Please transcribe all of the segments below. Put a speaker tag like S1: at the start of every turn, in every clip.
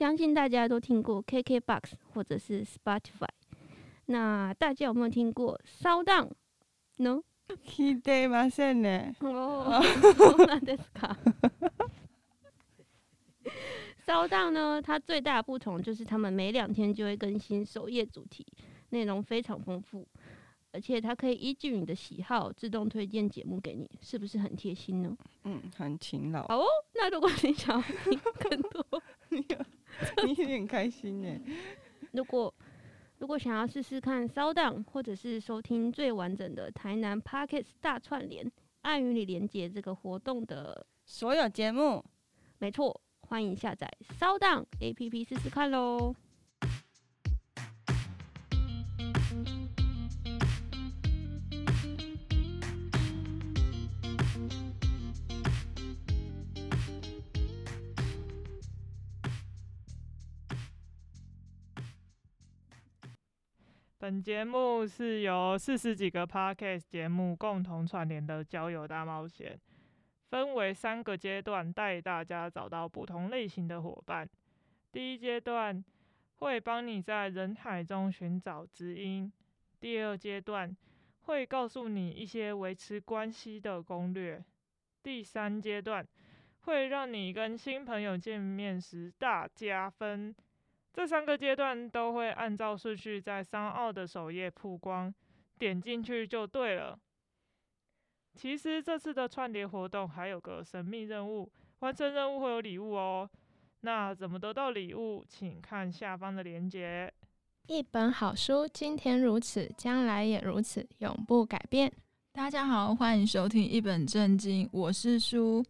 S1: 相信大家都听过 KKBOX 或者是 Spotify。那大家有没有听过 SoundOn？No？
S2: 闻いていませんね。
S1: 哦，そうなんですか。SoundOn 呢，它最大的不同就是他们每两天就会更新首页主题，内容非常丰富，而且它可以依据你的喜好自动推荐节目给你，是不是很贴心呢？
S2: 嗯，很勤劳。
S1: 好哦，那如果你想要听更多，
S2: 你你很开心呢。
S1: 如果如果想要试试看 SoundOn，或者是收听最完整的台南 Parkett 大串联，爱与你连接这个活动的
S2: 所有节目，
S1: 没错，欢迎下载 SoundOn APP 试试看喽。
S3: 本节目是由四十几个 Podcast 节目共同串联的交友大冒险，分为三个阶段，带大家找到不同类型的伙伴。第一阶段会帮你在人海中寻找知音，第二阶段会告诉你一些维持关系的攻略，第三阶段会让你跟新朋友见面时大加分。这三个阶段都会按照顺序在 SoundOn 的首页曝光，点进去就对了。其实这次的串联活动还有个神秘任务，完成任务会有礼物哦。那怎么得到礼物？请看下方的链接。
S4: 一本好书，今天如此，将来也如此，永不改变。
S5: 大家好，欢迎收听一本正经，我是书。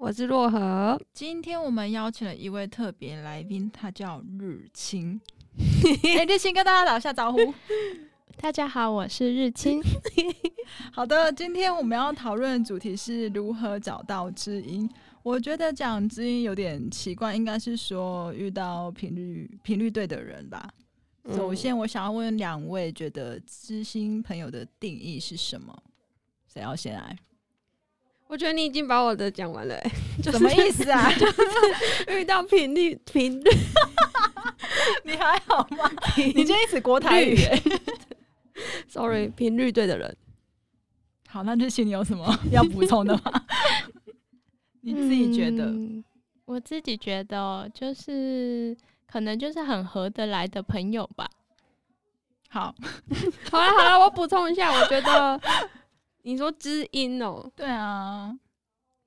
S1: 我是若何，
S5: 今天我们邀请了一位特别来宾，他叫日清。哎、欸，日清跟大家打一下招呼。
S4: 大家好，我是日清。
S5: 好的，今天我们要讨论的主题是如何找到知音。我觉得讲知音有点奇怪，应该是说遇到频率频率对的人吧。首先，我想要问两位，觉得知心朋友的定义是什么？谁要先来？
S1: 我觉得你已经把我的讲完了、欸，
S5: 什么意思啊？
S1: 就是遇到频率频率，
S5: 你还好吗？你就一直国台语、欸、
S1: ？Sorry，频率对的人。
S5: 好，那日清你有什么要补充的吗？你自己觉得、
S4: 嗯？我自己觉得就是可能就是很合得来的朋友吧。
S5: 好，
S1: 好了好了，我补充一下，我觉得。你说知音哦、喔？
S5: 对啊，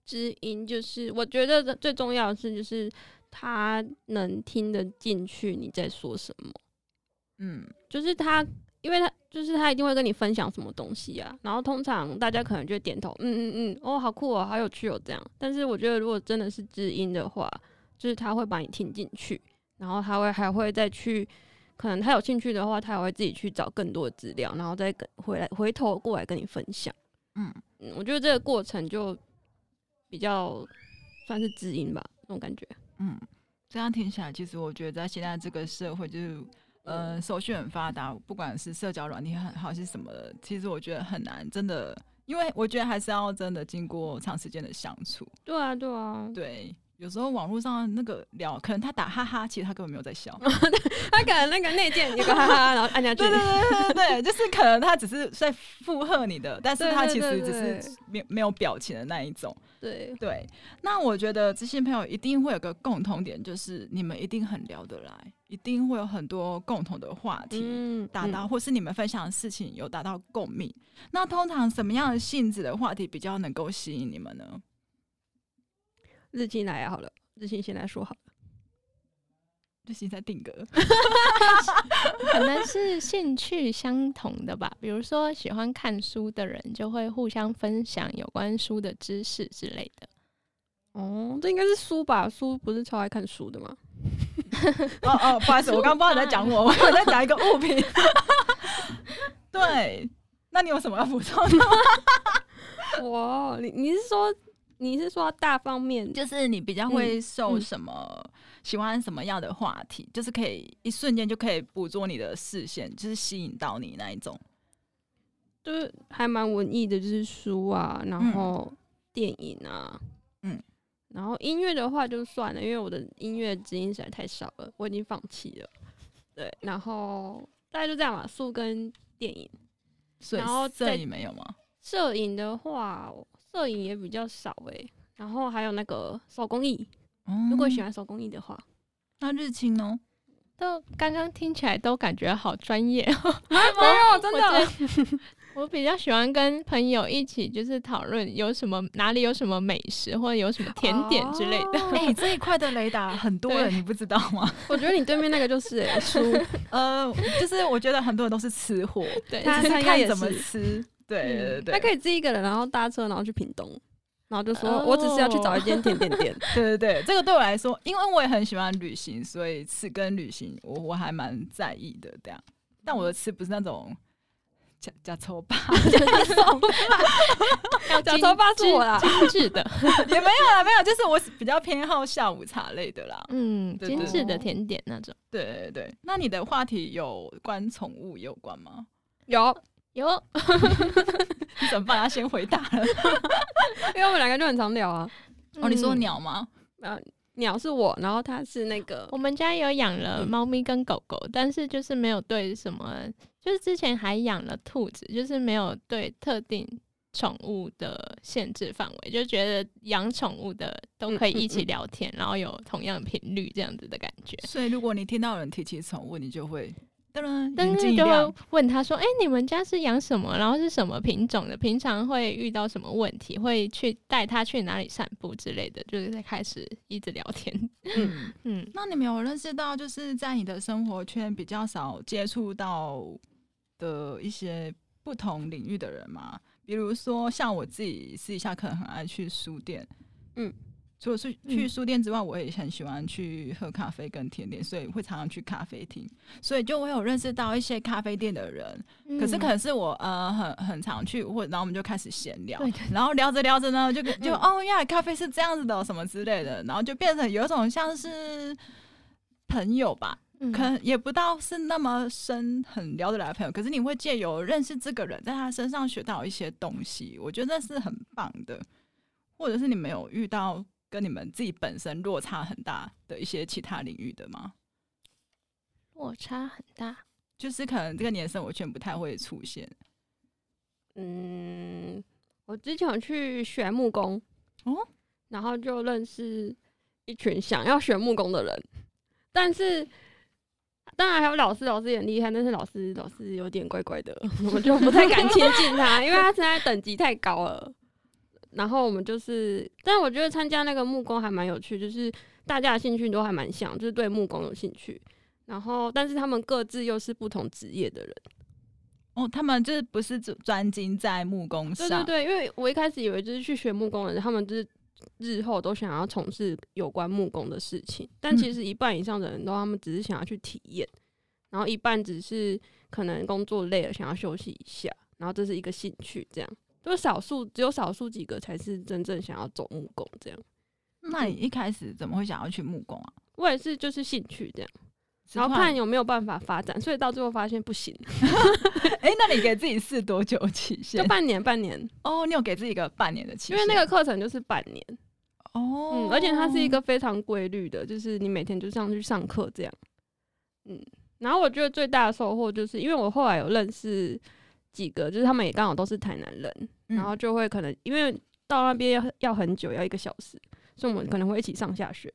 S1: 知音就是我觉得最重要的是，就是他能听得进去你在说什么。
S5: 嗯，
S1: 就是他，因为他就是他一定会跟你分享什么东西啊。然后通常大家可能就点头，嗯嗯嗯，哦，好酷哦，好有趣哦，这样。但是我觉得如果真的是知音的话，就是他会把你听进去，然后他会还会再去。可能他有兴趣的话，他也会自己去找更多的资料，然后再跟回来回头过来跟你分享。
S5: 嗯，
S1: 我觉得这个过程就比较算是知音吧，那种感觉。
S5: 嗯，这样听起来，其实我觉得在现在这个社会，就是呃，手续很发达，不管是社交软体很好是什么的，其实我觉得很难，真的，因为我觉得还是要真的经过长时间的相处。
S1: 对啊，对啊，
S5: 对。有时候网络上那个聊，可能他打哈哈，其实他根本没有在笑，
S1: 他可能那个内建有个哈哈，然后按下去。
S5: 对对对对对，就是可能他只是在附和你的，但是他其实只是没没有表情的那一种。
S1: 对
S5: 对，那我觉得这些朋友一定会有个共同点，就是你们一定很聊得来，一定会有很多共同的话题达到，或是你们分享的事情有达到共鸣。那通常什么样的性质的话题比较能够吸引你们呢？
S1: 日清来好了，日清先来说好了。
S5: 日清在定格，
S4: 可能是兴趣相同的吧。比如说喜欢看书的人，就会互相分享有关书的知识之类的。
S1: 哦，这应该是书吧？书不是超爱看书的吗？
S5: 哦哦，不好意思，我刚刚不知道你在讲我，我在讲一个物品。对，那你有什么要补充的？
S1: 哇，你你是说？你是说大方面，
S5: 就是你比较会受什么、嗯、喜欢什么样的话题，就是可以一瞬间就可以捕捉你的视线，就是吸引到你那一种，
S1: 就是还蛮文艺的，就是书啊，然后电影啊，
S5: 嗯，
S1: 然后音乐的话就算了，因为我的音乐基因实在太少了，我已经放弃了。对，然后大概就这样吧，书跟电影。
S5: 所以
S1: 然后
S5: 摄影没有吗？
S1: 摄影的话，摄影也比较少诶、欸。然后还有那个手工艺，
S5: 嗯
S1: 如果喜欢手工艺的话，
S5: 那日清呢？
S4: 都刚刚听起来都感觉好专业哦。
S1: 没有真的。
S4: 我比较喜欢跟朋友一起，就是讨论有什么哪里有什么美食或者有什么甜点之类的。
S5: 哎、欸，这一块的雷达很多人，你不知道吗？
S1: 我觉得你对面那个就是哎、欸，书，
S5: 呃，就是我觉得很多人都是吃货，
S4: 对，
S1: 他
S5: 只是
S1: 他也是
S5: 看怎么吃。对对对对，
S1: 他可以自己一个人，然后搭车，然后去屏东，然后就说、
S4: 哦、
S1: 我只是要去找一间甜点店。
S5: 对对对，这个对我来说，因为我也很喜欢旅行，所以吃跟旅行我我还蛮在意的。这样，但我的吃不是那种。假假丑霸，假丑霸，
S1: 假丑霸 是我啦，
S4: 精致的
S5: 也没有啦，没有，就是我比较偏好下午茶类的啦。
S4: 嗯，精致的甜点那种。
S5: 对对对，那你的话题有关宠物有关吗？
S1: 有
S4: 有，
S5: 你怎么办？他先回答了，
S1: 因为我们两个就很常聊啊。
S5: 哦，你说鸟吗？
S1: 嗯、呃，鸟是我，然后它是那个。
S4: 我们家有养了猫咪跟狗狗，嗯、但是就是没有对什么。就是之前还养了兔子，就是没有对特定宠物的限制范围，就觉得养宠物的都可以一起聊天，嗯嗯嗯、然后有同样频率这样子的感觉。
S5: 所以如果你听到有人提起宠物，你就会噔噔，
S4: 但是就会问他说：“哎、欸，你们家是养什么？然后是什么品种的？平常会遇到什么问题？会去带他去哪里散步之类的？”就是在开始一直聊天。
S5: 嗯 嗯，那你们有认识到，就是在你的生活圈比较少接触到的一些不同领域的人吗，比如说像我自己私底下可能很爱去书店，嗯，除了去去书店之外，我也很喜欢去喝咖啡跟甜点，所以会常常去咖啡厅，所以就我有认识到一些咖啡店的人。嗯、可是可能是我呃很很常去，或然后我们就开始闲聊，然后聊着聊着呢，就就、嗯、哦呀，咖啡是这样子的什么之类的，然后就变成有一种像是朋友吧。可能也不到是那么深很聊得来的朋友，可是你会借由认识这个人，在他身上学到一些东西，我觉得那是很棒的。或者是你没有遇到跟你们自己本身落差很大的一些其他领域的吗？
S4: 落差很大，
S5: 就是可能这个年生活圈不太会出现。
S1: 嗯，我之前有去学木工哦，然后就认识一群想要学木工的人，但是。当然还有老师，老师也很厉害，但是老师老师有点怪怪的，我就不太敢亲近他，因为他现在等级太高了。然后我们就是，但我觉得参加那个木工还蛮有趣，就是大家的兴趣都还蛮像，就是对木工有兴趣。然后，但是他们各自又是不同职业的人。
S5: 哦，他们就是不是专专精在木工上？
S1: 对对对，因为我一开始以为就是去学木工的人，他们就是。日后都想要从事有关木工的事情，但其实一半以上的人都他们只是想要去体验，然后一半只是可能工作累了想要休息一下，然后这是一个兴趣，这样就少数只有少数几个才是真正想要走木工这样。
S5: 那你一开始怎么会想要去木工啊？
S1: 我也是就是兴趣这样，然后看有没有办法发展，所以到最后发现不行。
S5: 哎、欸，那你给自己试多久期限？
S1: 就半年，半年。
S5: 哦，你有给自己一个半年的期限？
S1: 因为那个课程就是半年。
S5: 哦，
S1: 嗯，而且它是一个非常规律的，就是你每天就上去上课这样。嗯，然后我觉得最大的收获就是，因为我后来有认识几个，就是他们也刚好都是台南人，嗯、然后就会可能因为到那边要要很久，要一个小时，所以我们可能会一起上下学，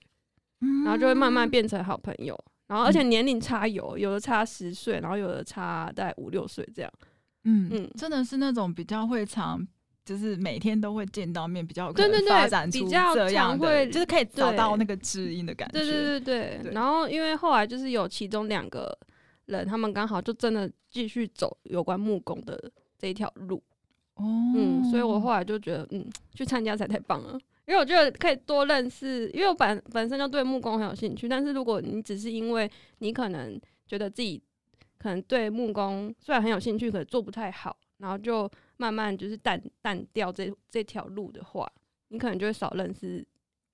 S1: 嗯、然后就会慢慢变成好朋友。然后而且年龄差有，有的差十岁，然后有的差大概五六岁这样。
S5: 嗯嗯，真的是那种比较会常。就是每天都会见到面，比较有可能发展出这样会就是可以找到那个知音的感觉。
S1: 对对对对，对。然后因为后来就是有其中两个人，他们刚好就真的继续走有关木工的这一条路。哦。嗯，所以我后来就觉得，嗯，去参加才太棒了，因为我觉得可以多认识，因为我本本身就对木工很有兴趣。但是如果你只是因为你可能觉得自己可能对木工虽然很有兴趣，可是做不太好，然后就。慢慢就是淡淡掉这这条路的话，你可能就会少认识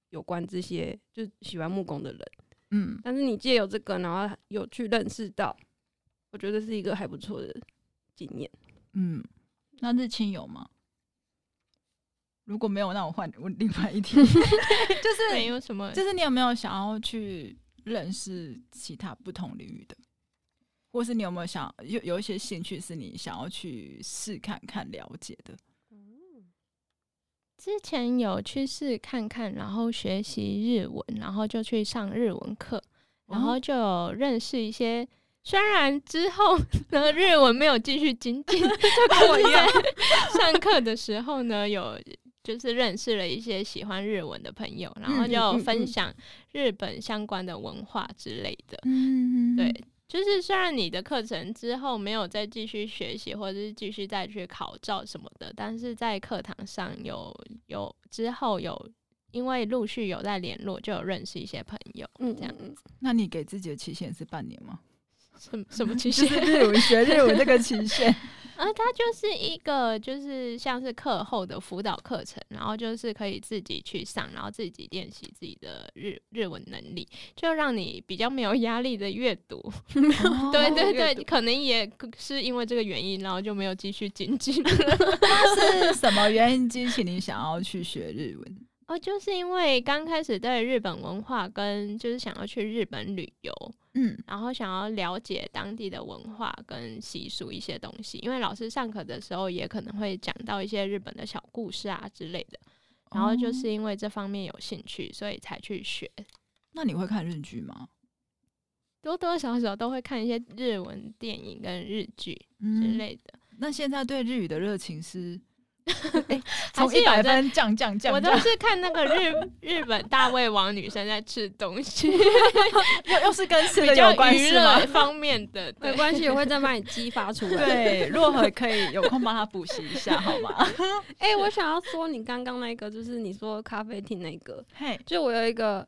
S1: 有关这些就喜欢木工的人，嗯。但是你借由这个，然后有去认识到，我觉得是一个还不错的经验。
S5: 嗯，那日清有吗？如果没有，那我换我另外一天，就是
S4: 没有什么，
S5: 就是你有没有想要去认识其他不同领域的，或是你有没有想有有一些兴趣是你想要去试看看了解的？
S4: 之前有去试看看，然后学习日文，然后就去上日文课，然后就有认识一些。虽然之后呢，日文没有继续精进，就跟我一样，上课的时候呢，有就是认识了一些喜欢日文的朋友，然后就分享日本相关的文化之类的。嗯，对，就是虽然你的课程之后没有再继续学习，或者是继续再去考照什么的，但是在课堂上有有之后有因为陆续有在联络，就有认识一些朋友。嗯，这样子。
S5: 那你给自己的期限是半年吗？
S4: 什么什么期限？
S5: 日文学日文这个期限，
S4: 啊，它就是一个就是像是课后的辅导课程，然后就是可以自己去上，然后自己练习自己的日日文能力，就让你比较没有压力的阅读。哦、对对对，可能也是因为这个原因，然后就没有继续精进。
S5: 那是什么原因激起你想要去学日文？
S4: 哦，就是因为刚开始对日本文化跟就是想要去日本旅游。嗯，然后想要了解当地的文化跟习俗一些东西，因为老师上课的时候也可能会讲到一些日本的小故事啊之类的，然后就是因为这方面有兴趣，所以才去学。
S5: 那你会看日剧吗？
S4: 多多少少都会看一些日文电影跟日剧之类的。
S5: 嗯，那现在对日语的热情是？哎，从一百分降降降，
S4: 我都是看那个日日本大胃王女生在吃东西，
S5: 又又是跟吃的有关系吗？
S4: 方面的
S1: 没关系，我会再帮你激发出来。
S5: 对，若何可以有空帮他补习一下好吗？
S1: 哎、欸，我想要说你刚刚那个，就是你说咖啡厅那个，嘿，就我有一个。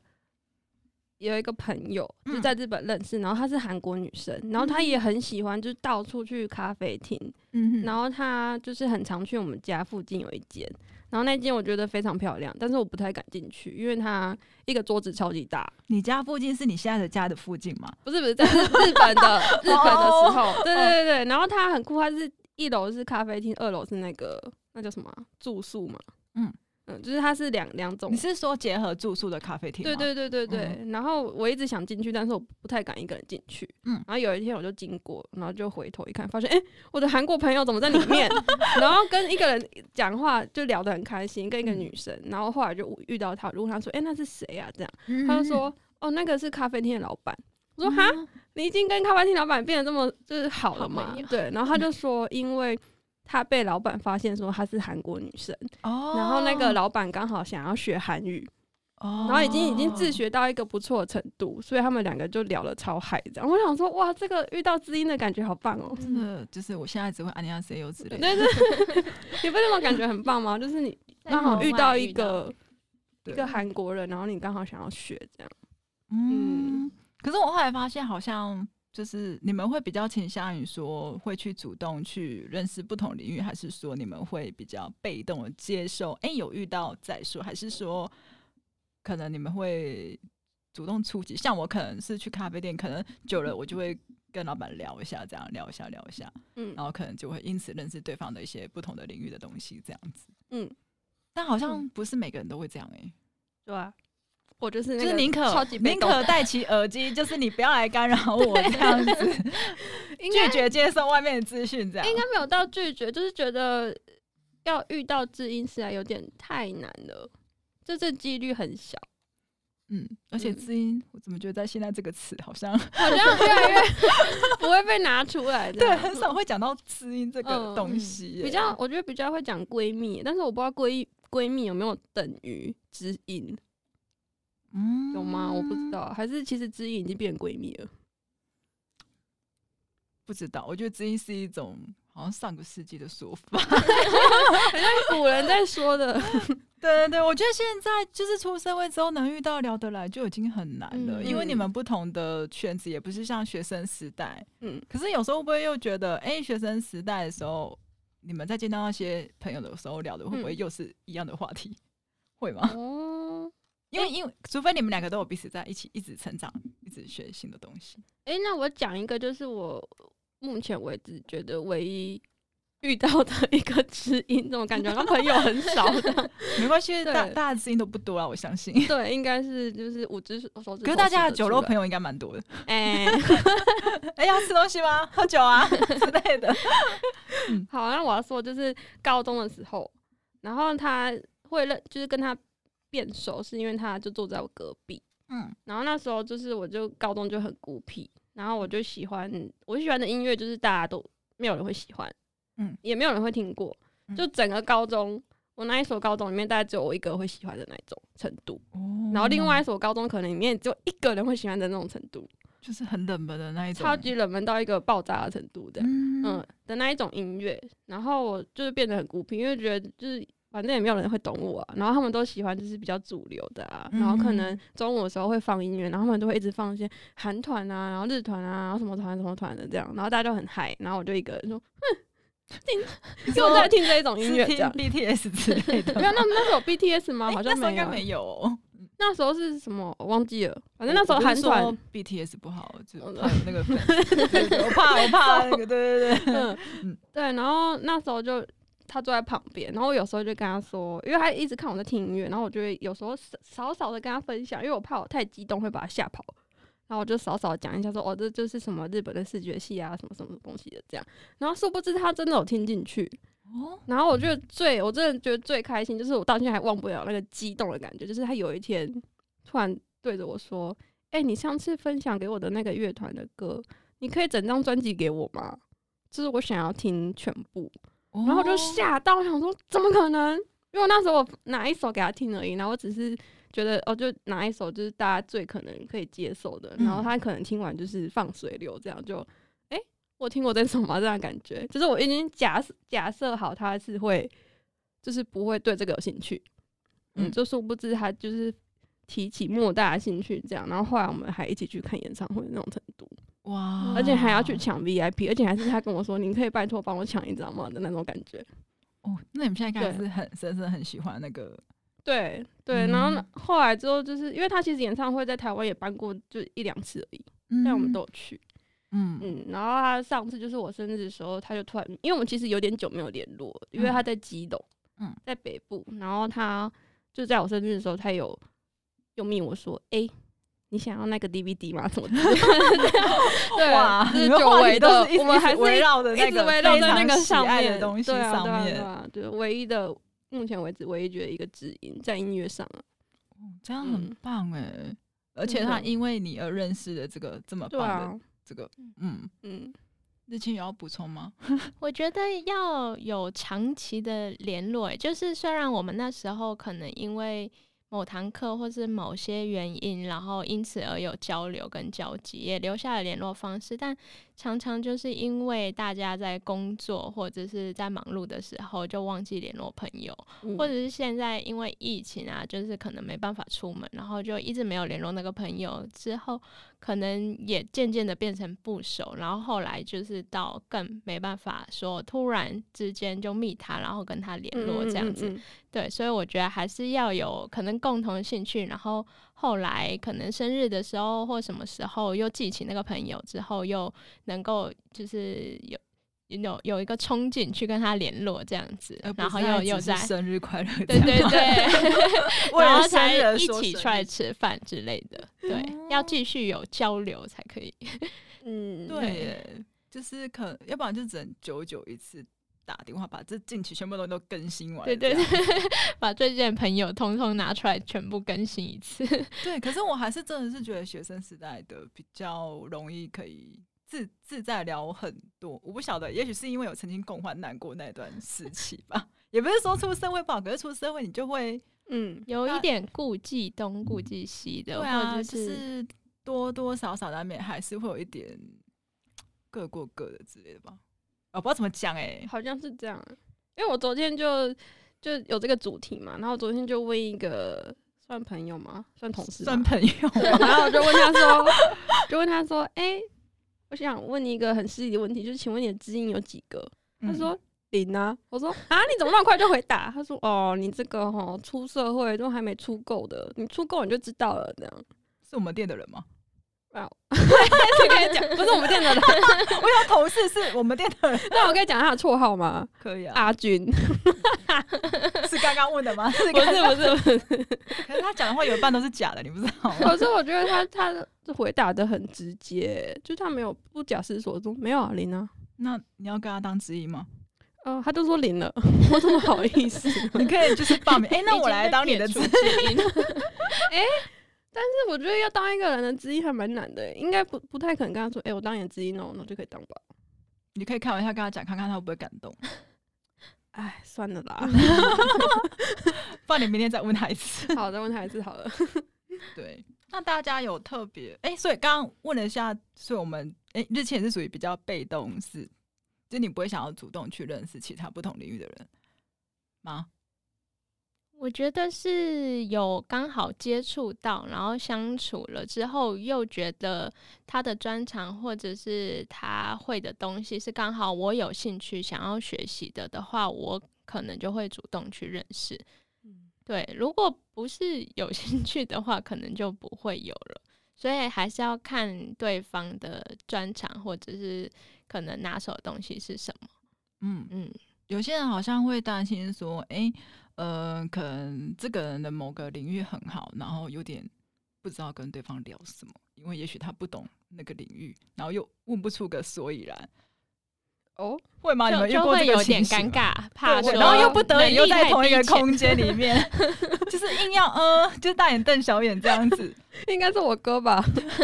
S1: 有一个朋友就在日本认识，嗯、然后她是韩国女生，然后她也很喜欢，就是到处去咖啡厅，嗯、哼然后她就是很常去我们家附近有一间，然后那间我觉得非常漂亮，但是我不太敢进去，因为它一个桌子超级大。
S5: 你家附近是你现在的家的附近吗？
S1: 不是不是，在日 本的日本的时候，对对对对，然后它很酷，它是一楼是咖啡厅，二楼是那个那叫什么住宿嘛，嗯。嗯，就是它是两两种。
S5: 你是说结合住宿的咖啡厅？
S1: 对对对对对。嗯、然后我一直想进去，但是我不太敢一个人进去。嗯。然后有一天我就经过，然后就回头一看，发现哎、欸，我的韩国朋友怎么在里面？然后跟一个人讲话，就聊得很开心，跟一个女生。嗯、然后后来就遇到他，如果他说哎、欸，那是谁啊？这样，嗯、他就说哦，那个是咖啡厅的老板。我说哈，嗯、你已经跟咖啡厅老板变得这么就是好了吗？对。然后他就说，因为。他被老板发现说他是韩国女生，然后那个老板刚好想要学韩语，然后已经已经自学到一个不错的程度，所以他们两个就聊了超嗨，这样。我想说，哇，这个遇到知音的感觉好棒哦！
S5: 真的就是我现在只会安利亚 C U 之类，
S1: 但是 你不那种感觉很棒吗？就是你刚好遇到一个一个韩国人，然后你刚好想要学这样，
S5: 嗯。可是我后来发现好像。就是你们会比较倾向于说会去主动去认识不同领域，还是说你们会比较被动的接受？哎、欸，有遇到再说，还是说可能你们会主动出击？像我可能是去咖啡店，可能久了我就会跟老板聊一下，这样聊一下聊一下，嗯，然后可能就会因此认识对方的一些不同的领域的东西，这样子，嗯。但好像不是每个人都会这样、欸，哎，
S1: 对啊。我就是
S5: 就是宁可宁可戴起耳机，就是你不要来干扰我 这样子，拒绝接受外面的资讯，这样
S1: 应该没有到拒绝，就是觉得要遇到知音实在有点太难了，这这几率很小。
S5: 嗯，而且知音，我怎么觉得在现在这个词好像
S1: 好像越来越不会被拿出来，
S5: 对，很少会讲到知音这个东西。
S1: 比较，我觉得比较会讲闺蜜，但是我不知道闺闺蜜有没有等于知音。嗯，有吗？我不知道，还是其实知音已经变闺蜜了？
S5: 不知道，我觉得知音是一种好像上个世纪的说法，
S1: 好像古人在说的。
S5: 对对对，我觉得现在就是出社会之后能遇到聊得来就已经很难了，嗯、因为你们不同的圈子也不是像学生时代。嗯，可是有时候会不会又觉得，哎、欸，学生时代的时候，你们在见到那些朋友的时候聊的会不会又是一样的话题？嗯、会吗？哦。因为，因为除非你们两个都有彼此在一起，一直成长，一直学新的东西。
S1: 哎、欸，那我讲一个，就是我目前为止觉得唯一遇到的一个知音，这种感觉，跟朋友很少的，
S5: 没关系，
S1: 对
S5: 大大家知音都不多啊，我相信。
S1: 对，应该是就是五只手指。
S5: 可是大家的酒肉朋友应该蛮多的。
S1: 哎，
S5: 哎，要吃东西吗？喝酒啊之类的。
S1: 嗯，好，那我要说就是高中的时候，然后他会认，就是跟他变熟，是因为他就坐在我隔壁。嗯，然后那时候就是我就高中就很孤僻，然后我就喜欢我喜欢的音乐就是大家都没有人会喜欢。嗯，也没有人会听过，就整个高中，我那一所高中里面大概只有我一个会喜欢的那种程度，哦，然后另外一所高中可能里面只有一个人会喜欢的那种程度，
S5: 就是很冷门的那一种，
S1: 超级冷门到一个爆炸的程度的，嗯，嗯的那一种音乐，然后我就是变得很孤僻，因为觉得就是反正也没有人会懂我啊，然后他们都喜欢就是比较主流的啊，然后可能中午的时候会放音乐，然后他们都会一直放一些韩团啊，然后日团啊，然后什么团什么团的这样，然后大家都很嗨，然后我就一个人说，哼。听，又在听这一种音乐，
S5: 听 BTS 之类的。
S1: 没有，那那时候有 BTS 吗？好像没有，
S5: 应该没有哦。
S1: 那时候是什么？我忘记了。反正那时候韩团
S5: BTS 不好，就那个粉。我怕，我怕那个。对对对，
S1: 嗯，对。然后那时候就他坐在旁边，然后我有时候就跟他说，因为他一直看我在听音乐，然后我就会有时候少少的跟他分享，因为我怕我太激动会把他吓跑。然后我就少少讲一下说，说哦，这就是什么日本的视觉系啊，什么什么东西的这样。然后殊不知他真的有听进去哦。然后我觉得最，我真的觉得最开心，就是我到现在还忘不了那个激动的感觉，就是他有一天突然对着我说：“哎、欸，你上次分享给我的那个乐团的歌，你可以整张专辑给我吗？就是我想要听全部。”然后我就吓到，我想说怎么可能？因为那时候我拿一首给他听而已，然后我只是。觉得哦，就拿一首就是大家最可能可以接受的，然后他可能听完就是放水流这样就，哎、欸，我听过这首吗？这样感觉，就是我已经假假设好他是会，就是不会对这个有兴趣，嗯，就殊不知他就是提起莫大的兴趣这样，然后后来我们还一起去看演唱会那种程度，哇，而且还要去抢 VIP，而且还是他跟我说，您可以拜托帮我抢一张吗？的那种感觉，
S5: 哦，那你们现在开始是很深深很喜欢那个。
S1: 对对，然后后来之后，就是因为他其实演唱会在台湾也办过，就一两次而已，但我们都有去。嗯。嗯，然后他上次就是我生日的时候，他就突然，因为我们其实有点久没有联络，因为他在基隆，嗯，在北部，然后他就在我生日的时候，他有又密我说，哎，你想要那个 DVD 吗？什么的？对啊，就是久违的，我们还是围绕的那个围绕在那个上面的东西上面，对啊，对，唯一的。目前为止，唯一觉得一个知音在音乐上啊，
S5: 哦，这样很棒哎！嗯、而且他因为你而认识的这个这么棒的这个，嗯嗯，日清有要补充吗？
S4: 我觉得要有长期的联络，就是虽然我们那时候可能因为。某堂课或是某些原因，然后因此而有交流跟交集，也留下了联络方式。但常常就是因为大家在工作或者是在忙碌的时候，就忘记联络朋友，嗯、或者是现在因为疫情啊，就是可能没办法出门，然后就一直没有联络那个朋友。之后可能也渐渐的变成不熟，然后后来就是到更没办法说，突然之间就密他，然后跟他联络这样子。嗯嗯嗯对，所以我觉得还是要有可能共同的兴趣，然后后来可能生日的时候或什么时候又记起那个朋友之后，又能够就是有有有一个憧憬去跟他联络这样子，然后又又在
S5: 生日快乐，
S4: 对对对，然后才一起出来吃饭之类的，对，要继续有交流才可以。
S5: 嗯，对，就是可要不然就只能久久一次。打电话把这近期全部都都更新完，
S4: 对对对，把最近的朋友通通拿出来全部更新一次。
S5: 对，可是我还是真的是觉得学生时代的比较容易可以自自在聊很多。我不晓得，也许是因为我曾经共患难过那段时期吧。也不是说出社会不好，可是出社会你就会
S4: 嗯有一点顾忌东顾忌西的，
S5: 对啊，或者是多多少少难免还是会有一点各过各的之类的吧。我不知道怎么讲哎、欸，
S1: 好像是这样，因为我昨天就就有这个主题嘛，然后昨天就问一个算朋友吗？算同事？
S5: 算朋友。
S1: 然后我就问他说，就问他说，哎、欸，我想问你一个很失礼的问题，就是请问你的知音有几个？他说零啊。我说 啊，你怎么那么快就回答？他说哦，你这个哈出社会都还没出够的，你出够你就知道了，这样。
S5: 是我们店的人吗？
S1: 啊，我跟你讲，不是我们店的人，
S5: 我有同事是我们店的人，
S1: 那我可以讲他的绰号吗？
S5: 可以啊。
S1: 阿军，
S5: 是刚刚问的吗？
S1: 不是不是不是，
S5: 可是他讲的话有一半都是假的，你不知道吗？
S1: 可是我觉得他他回答的很直接，就他没有不假思索说没有啊零啊。
S5: 那你要跟他当知音吗？
S1: 哦、呃，他都说零了，我怎么好意思？
S5: 你可以就是报名，哎、欸，那我来当你的知音。
S1: 哎。但是我觉得要当一个人的知音还蛮难的，应该不不太可能跟他说，哎、欸，我当你的知音哦，那就可以当吧。
S5: 你可以开玩笑跟他讲，看看他会不会感动。
S1: 哎，算了啦，
S5: 不然你明天再问他一次。
S1: 好，再问他一次好了。
S5: 对，那大家有特别哎、欸，所以刚刚问了一下，所以我们哎、欸，日前是属于比较被动式，就你不会想要主动去认识其他不同领域的人吗？
S4: 我觉得是有刚好接触到，然后相处了之后，又觉得他的专长或者是他会的东西是刚好我有兴趣想要学习的的话，我可能就会主动去认识。嗯，对，如果不是有兴趣的话，可能就不会有了。所以还是要看对方的专长或者是可能拿手的东西是什么。
S5: 嗯嗯，有些人好像会担心说，哎、欸。呃，可能这个人的某个领域很好，然后有点不知道跟对方聊什么，因为也许他不懂那个领域，然后又问不出个所以然。
S1: 哦，
S5: 会吗？
S4: 就
S5: 你们遇过这个
S4: 有点尴尬，怕说，
S5: 然后又不得已又在同一个空间里面，就是硬要呃，就大眼瞪小眼这样子。
S1: 应该是我哥吧，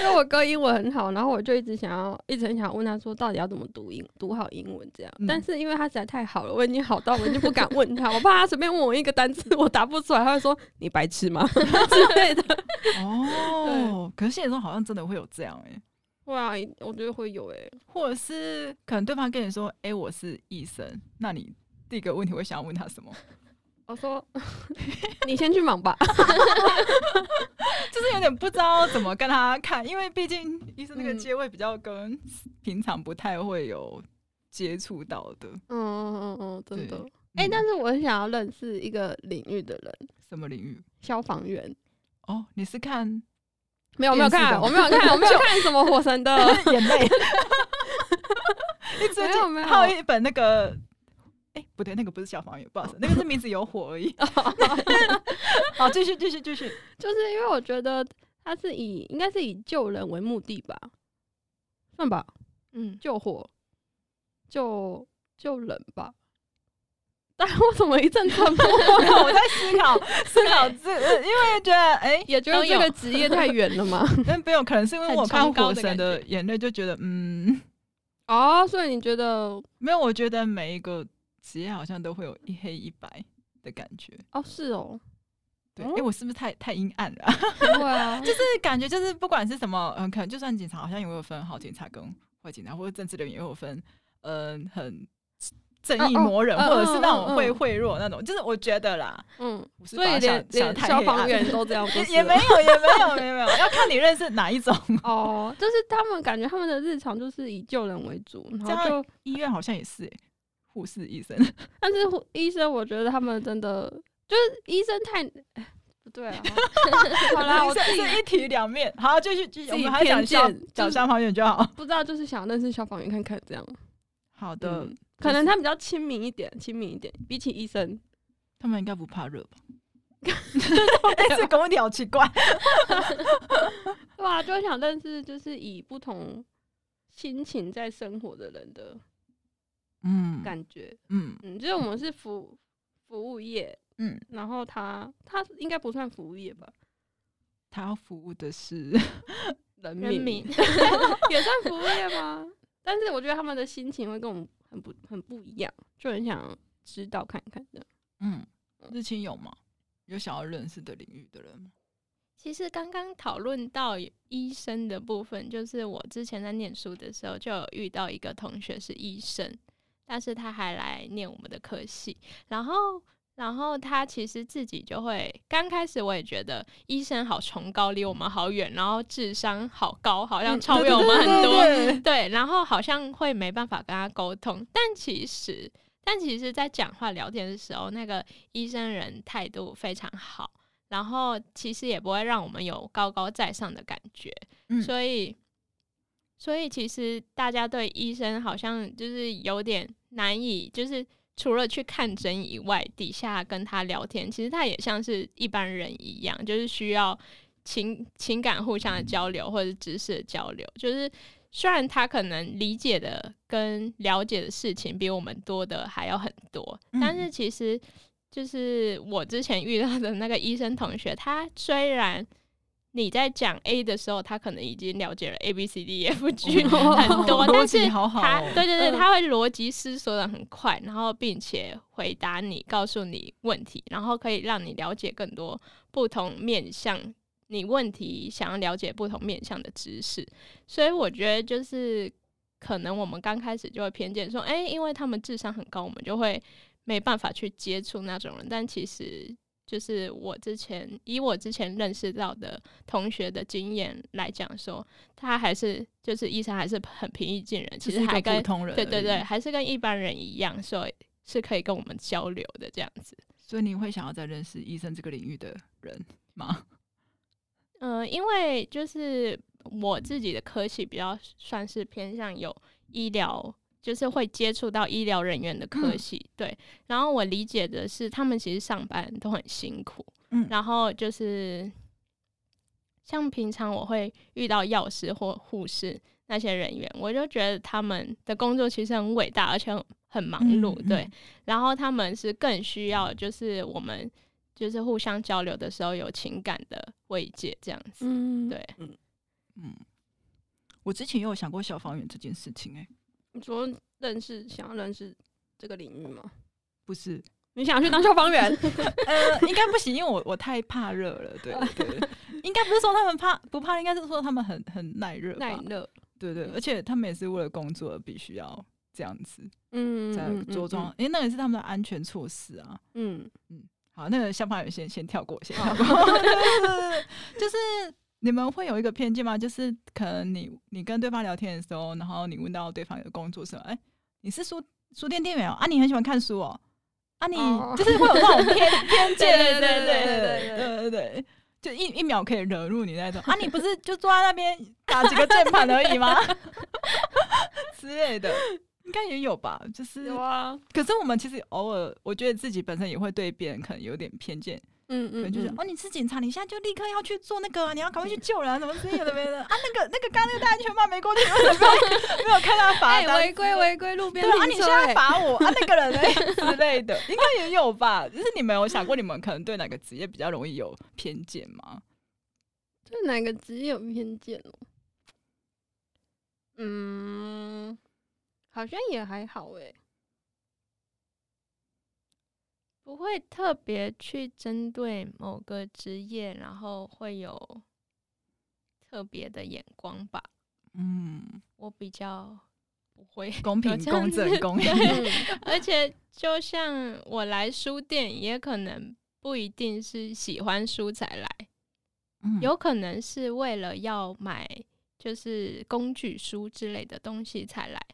S1: 因为我哥英文很好，然后我就一直想要，一直很想问他说，到底要怎么读英，读好英文这样。嗯、但是因为他实在太好了，我已经好到我已经不敢问他，我怕他随便问我一个单词，我答不出来，他会说你白痴吗之类的。
S5: 哦，可是现实中好像真的会有这样哎、欸。
S1: 会啊，我觉得会有诶、欸，
S5: 或者是可能对方跟你说：“哎、欸，我是医生。”那你第一个问题会想要问他什么？
S1: 我说：“你先去忙吧。”
S5: 就是有点不知道怎么跟他看，因为毕竟医生那个阶位比较跟平常不太会有接触到的。
S1: 嗯嗯嗯嗯，真的。哎、欸，但是我很想要认识一个领域的人。
S5: 什么领域？
S1: 消防员。
S5: 哦，你是看？
S1: 没有没有看，我没有看，我没有看什么火神的 眼泪。
S5: 你最近还有一本那个，哎，不对，那个不是消防员，不好意思，那个是名字有火而已。好，继续继续继续，
S1: 就是因为我觉得他是以应该是以救人为目的吧，算吧，嗯，救火，救救人吧。但我怎么一阵沉默？
S5: 我在思考 思考这，因为觉得哎，欸、
S1: 也觉得这个职业太远了嘛。
S5: 但没有可能是因为我看《火神的眼泪》就觉得嗯，
S1: 哦，所以你觉得
S5: 没有？我觉得每一个职业好像都会有一黑一白的感觉。
S1: 哦，是哦，
S5: 对，哎、欸，我是不是太太阴暗了？对啊，就是感觉就是不管是什么，嗯，可能就算警察，好像也会有分好警察跟坏警察，或者政治人员也有分，嗯，很。正义魔人，或者是那种会贿赂那种，就是我觉得啦，嗯，
S1: 所以连连消防员都这样，
S5: 也没有，也没有，没有，没有，要看你认识哪一种
S1: 哦。就是他们感觉他们的日常就是以救人为主，然后就
S5: 医院好像也是，护士、医生，
S1: 但是医生我觉得他们真的就是医生太 不对啊。好啦，我
S5: 是一体两面，好，继续继续，我们还讲消讲消防员就好。
S1: 不知道就是想认识消防员看看这样。
S5: 好的。
S1: 可能他比较亲民一点，亲民一点，比起医生，
S5: 他们应该不怕热吧？哎，这个问题好奇怪。
S1: 对啊，就想认识就是以不同心情在生活的人的，嗯，感觉，嗯嗯，就是我们是服服务业，嗯，然后他他应该不算服务业吧？
S5: 他要服务的是
S1: 人民，也算服务业吗？但是我觉得他们的心情会跟我们。很不很不一样，就很想知道看看的。
S5: 嗯，日清有吗？有想要认识的领域的人吗？
S4: 其实刚刚讨论到医生的部分，就是我之前在念书的时候就有遇到一个同学是医生，但是他还来念我们的科系，然后。然后他其实自己就会，刚开始我也觉得医生好崇高，离我们好远，然后智商好高，好像超越我们很多，嗯、对，对，对，对，对，然后好像会没办法跟他沟通。但其实，但其实，在讲话聊天的时候，那个医生人态度非常好，然后其实也不会让我们有高高在上的感觉，
S5: 嗯。
S4: 所以，所以其实大家对医生好像就是有点难以，就是除了去看诊以外，底下跟他聊天，其实他也像是一般人一样，就是需要情情感互相的交流或者是知识的交流。就是虽然他可能理解的跟了解的事情比我们多的还要很多，
S5: 嗯
S4: 但是其实。就是我之前遇到的那个医生同学，他虽然你在讲 A 的时候，他可能已经了解了 A B C D E F G 很多，
S5: 逻
S4: 但是
S5: 辑好好
S4: 他
S5: 哦
S4: 对对对，
S1: 嗯
S4: 他会逻辑思索的很快，然后并且回答你，告诉你问题，然后可以让你了解更多不同面向你问题想要了解不同面向的知识。所以我觉得就是可能我们刚开始就会偏见说，哎、因为他们智商很高，我们就会。没办法去接触那种人，但其实就是我之前以我之前认识到的同学的经验来讲说，他还是就是医生还是很平易近人，其
S5: 实还
S4: 跟
S5: 普通人
S4: 对
S5: 对对，
S4: 还是跟一般人一样，所以是可以跟我们交流的这样子。
S5: 所以你会想要再认识医生这个领域的人吗？
S4: 嗯、呃，因为就是我自己的科系比较算是偏向有医疗。就是会接触到医疗人员的科系，嗯、对。然后我理解的是，他们其实上班都很辛苦，
S5: 嗯。
S4: 然后就是像平常我会遇到药师或护士那些人员，我就觉得他们的工作其实很伟大，而且很很忙碌，
S5: 嗯嗯、
S4: 对。然后他们是更需要，就是我们就是互相交流的时候有情感的慰藉，这样子，
S1: 嗯，
S4: 对，
S5: 嗯嗯。我之前也有想过消防员这件事情、欸，哎。
S1: 你说认识想要认识这个领域吗？
S5: 不是，
S1: 你想要去当消防员？
S5: 呃，应该不行，因为我我太怕热了。对对，对，应该不是说他们怕不怕，应该是说他们很很耐热。
S1: 耐热，
S5: 对对，而且他们也是为了工作必须要这样子，
S1: 嗯，
S5: 在着装，因为那也是他们的安全措施啊。
S1: 嗯
S5: 嗯，好，那个消防员先先跳过，先跳过。就是。你们会有一个偏见吗？就是可能你你跟对方聊天的时候，然后你问到对方的工作什么，哎、你是书书店店员哦，啊，你很喜欢看书哦，啊，你就是会有这种偏 偏见，对对对对对对对对，就一一秒可以惹怒你那种啊，你不是就坐在那边打几个键盘而已吗？之类的，应该也有吧，就是
S1: 有啊。
S5: 可是我们其实偶尔，我觉得自己本身也会对别人可能有点偏见。
S1: 嗯嗯，
S5: 就是哦，你是警察，你现在就立刻要去做那个、啊，你要赶快去救人、啊，什么之类的没的 啊？那个那个刚刚那个戴安全帽没过去，为什么没有没有看到罚单？
S1: 违规违规路
S5: 边啊，你现在罚我啊？那个人呢 之类的，应该也有吧？就是你们有想过，你们可能对哪个职业比较容易有偏见吗？
S1: 对哪个职业有偏见哦？嗯，好像也还好哎、欸。
S4: 不会特别去针对某个职业，然后会有特别的眼光吧。
S5: 嗯，
S4: 我比较不会
S5: 公平、公正、公 平。
S4: 而且，就像我来书店，也可能不一定是喜欢书才来，
S5: 嗯、
S4: 有可能是为了要买就是工具书之类的东西才来，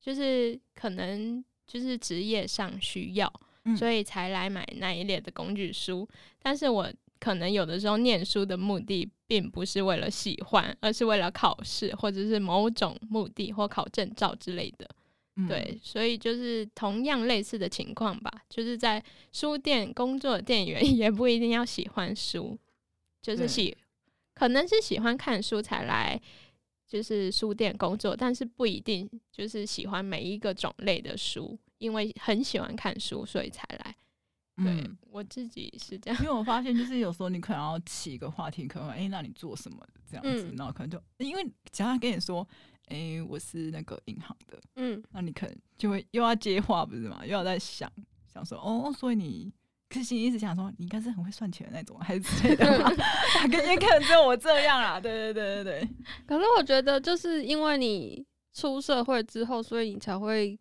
S4: 就是可能就是职业上需要。所以才来买那一列的工具书，但是我可能有的时候念书的目的并不是为了喜欢，而是为了考试或者是某种目的或考证照之类的。
S5: 嗯、
S4: 对，所以就是同样类似的情况吧，就是在书店工作的店员 也不一定要喜欢书，就是喜可能是喜欢看书才来就是书店工作，但是不一定就是喜欢每一个种类的书。因为很喜欢看书，所以才来。对、嗯、我自己是这样，
S5: 因为我发现就是有时候你可能要起一个话题，可能哎、欸，那你做什么这样子，嗯、然后可能就因为假如他跟你说，哎、欸，我是那个银行的，嗯，那你可能就会又要接话，不是吗？又要在想想说，哦，所以你可是心里一直想说，你应该是很会算钱的那种，还是之类的吧？也可能只有我这样啦，对对对对对。
S1: 可是我觉得，就是因为你出社会之后，所以你才会。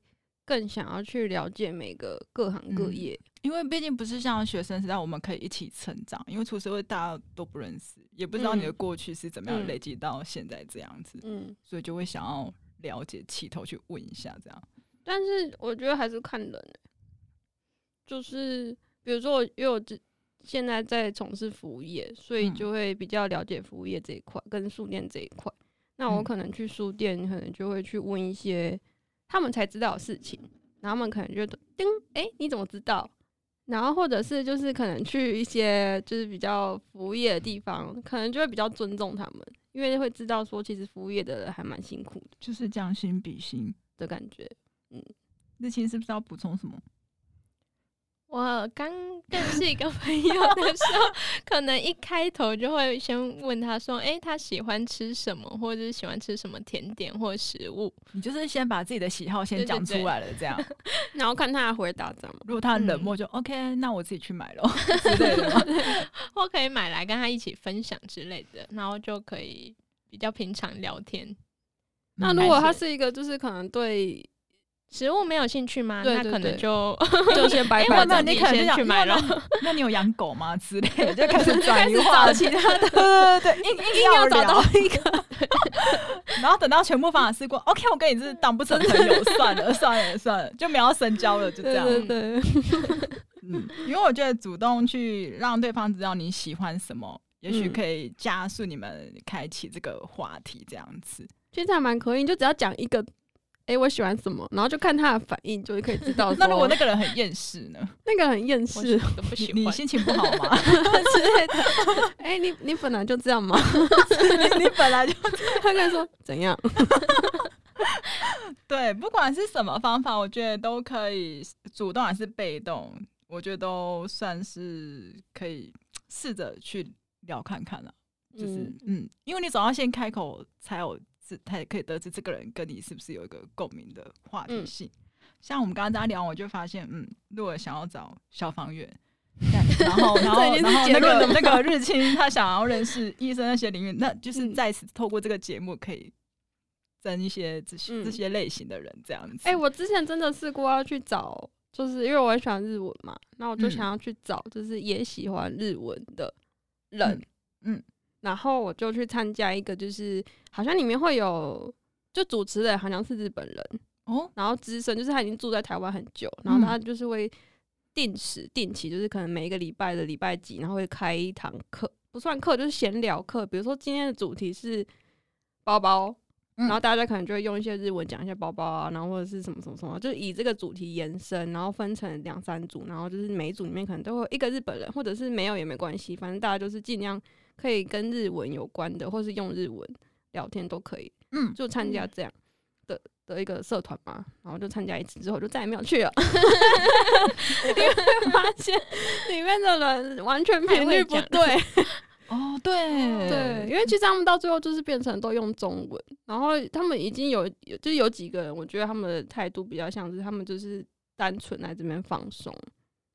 S1: 更想要去了解每个各行各业，嗯、
S5: 因为毕竟不是像学生时代，我们可以一起成长。因为出社会大家都不认识，也不知道你的过去是怎么样累积到现在这样子，嗯，所以就会想要了解，起头去问一下这样。
S1: 但是我觉得还是看人、欸，就是比如说我，因为我之现在在从事服务业，所以
S5: 嗯
S1: 就会比较了解服务业这一块跟书店这一块。那我
S5: 嗯
S1: 可能去书店，可能就会去问一些他们才知道的事情，然后他们可能就叮，哎、欸，你怎么知道？然后或者是就是可能去一些就是比较服务业的地方，可能就会比较尊重他们，因为会知道说其实服务业的人还蛮辛苦的
S5: 就是将心比心。
S1: 的感觉。
S5: 嗯日清是不是要补充什么？
S4: 我刚认识一个朋友的时候，可能一开头就会先问他说：“哎、欸，他喜欢吃什么，或者是喜欢吃什么甜点或食物
S5: 你就是先把自己的喜好先讲出来了，这样。
S1: 然后看他的回答，怎么？
S5: 如果他很冷漠就，就、嗯、OK，那我自己去买咯之类的 吗？
S4: 或可以买来跟他一起分享之类的，然后就可以比较平常聊天。
S1: 那如果他是一个，就是可能对
S4: 食物没有兴趣吗？
S1: 对对对，
S4: 那可能就
S1: 就先拜拜。
S5: 那你可能就
S4: 去买了。
S5: 那你有养狗吗？之类的，就开始转移
S1: 话找其他的。
S5: 对对对，硬硬要，
S1: 要找到一个。
S5: 然后等到全部方法试过，OK，我跟你是当不成朋友，算了算了算了，就没有深交了，就这样。
S1: 对对对。
S5: 嗯，因为我觉得主动去让对方知道你喜欢什么，也许可以加速你们开启这个话题，这样子。
S1: 其实还蛮可以，你就只要讲一个，哎、欸，我喜欢什么，然后就看他的反应，就可以知道。
S5: 那如果那个人很厌世呢？
S1: 那个很厌世，
S4: 都不喜欢
S5: 你，心情不好吗？
S1: 之类的。哎、欸，你你本来就这样吗？
S5: 你你本来就
S1: 他跟你说怎样？
S5: 对，不管是什么方法，我觉得都可以，主动还是被动，我觉得都算是可以试着去聊看看了。就是嗯，嗯，因为你总要先开口，才有才可以得知这个人跟你是不是有一个共鸣的话题性。嗯、像我们刚刚在聊，我就发现，嗯，如果想要找消防员，然后然后然后那个那个日清他想要认识医生那些领域，那就是在此透过这个节目可以增一些这些、嗯、这些类型的人这样子。
S1: 哎、欸，我之前真的试过要去找，就是因为我很喜欢日文嘛，那我就想要去找，就是也喜欢日文的人，嗯。嗯然后我就去参加一个，就是好像里面会有，就主持人好像是日本人。哦，然后资深就是他已经住在台湾很久，然后他就是会定时定期，就是可能每一个礼拜的礼拜几，然后会开一堂课，不算课就是闲聊课，比如说今天的主题是包包，然后大家可能就会用一些日文讲一些包包啊，然后或者是什么什么什么，就以这个主题延伸，然后分成两三组，然后就是每一组里面可能都会有一个日本人，或者是没有也没关系，反正大家就是尽量。可以跟日文有关的，或是用日文聊天都可以。嗯，就参加这样的的一个社团嘛，然后就参加一次之后，就再也没有去了。因为发现里面的人完全频率不对。
S5: 哦，对
S1: 对，因为其实他们到最后就是变成都用中文，然后他们已经有有就有几个人，我觉得他们的态度比较像是他们就是单纯来这边放松。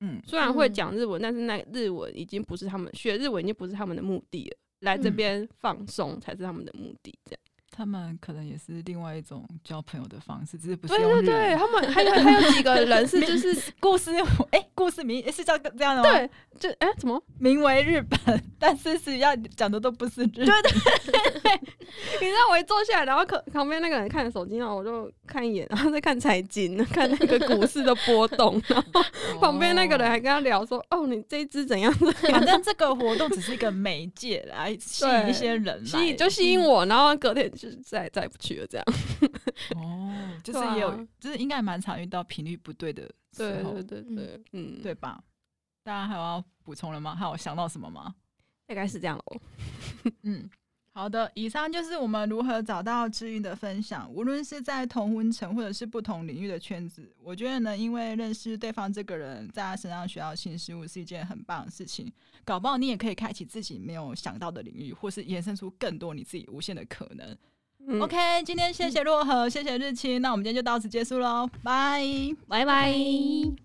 S1: 嗯，虽然会讲日文，但是那日文已经不是他们学日文，已经不是他们的目的了。来这边放松才是他们的目的，这样。
S5: 他们可能也是另外一种交朋友的方式，只是不是
S1: 对对对，他们还有还有几个人是就是
S5: 故事哎、欸，故事名、欸、是叫这样的吗？
S1: 对，就哎、欸、怎么
S5: 名为日本，但是实际上讲的都不是日本。对对对，
S1: 你知道我一坐下来，然后可旁边那个人看手机，然后我就看一眼，然后再看财经，看那个股市的波动，然后旁边那个人还跟他聊说：“哦，你这一支怎样？”
S5: 反正这个活动只是一个媒介来吸引一些人，
S1: 吸引就吸引我，然后隔天。就是再再也不去了，这样。
S5: 哦，就是也有，啊、就是应该蛮常遇到频率不对的时候，
S1: 对对对对，嗯，
S5: 对吧？大家还有要补充了吗？还有想到什么吗？
S1: 大概是这样哦。
S5: 嗯，好的，以上就是我们如何找到知音的分享。无论是在同温层或者是不同领域的圈子，我觉得呢，因为认识对方这个人，在他身上学到新事物是一件很棒的事情。搞不好你也可以开启自己没有想到的领域，或是延伸出更多你自己无限的可能。嗯、OK，今天谢谢若何，嗯、谢谢日清，那我们今天就到此结束喽，拜
S1: 拜拜。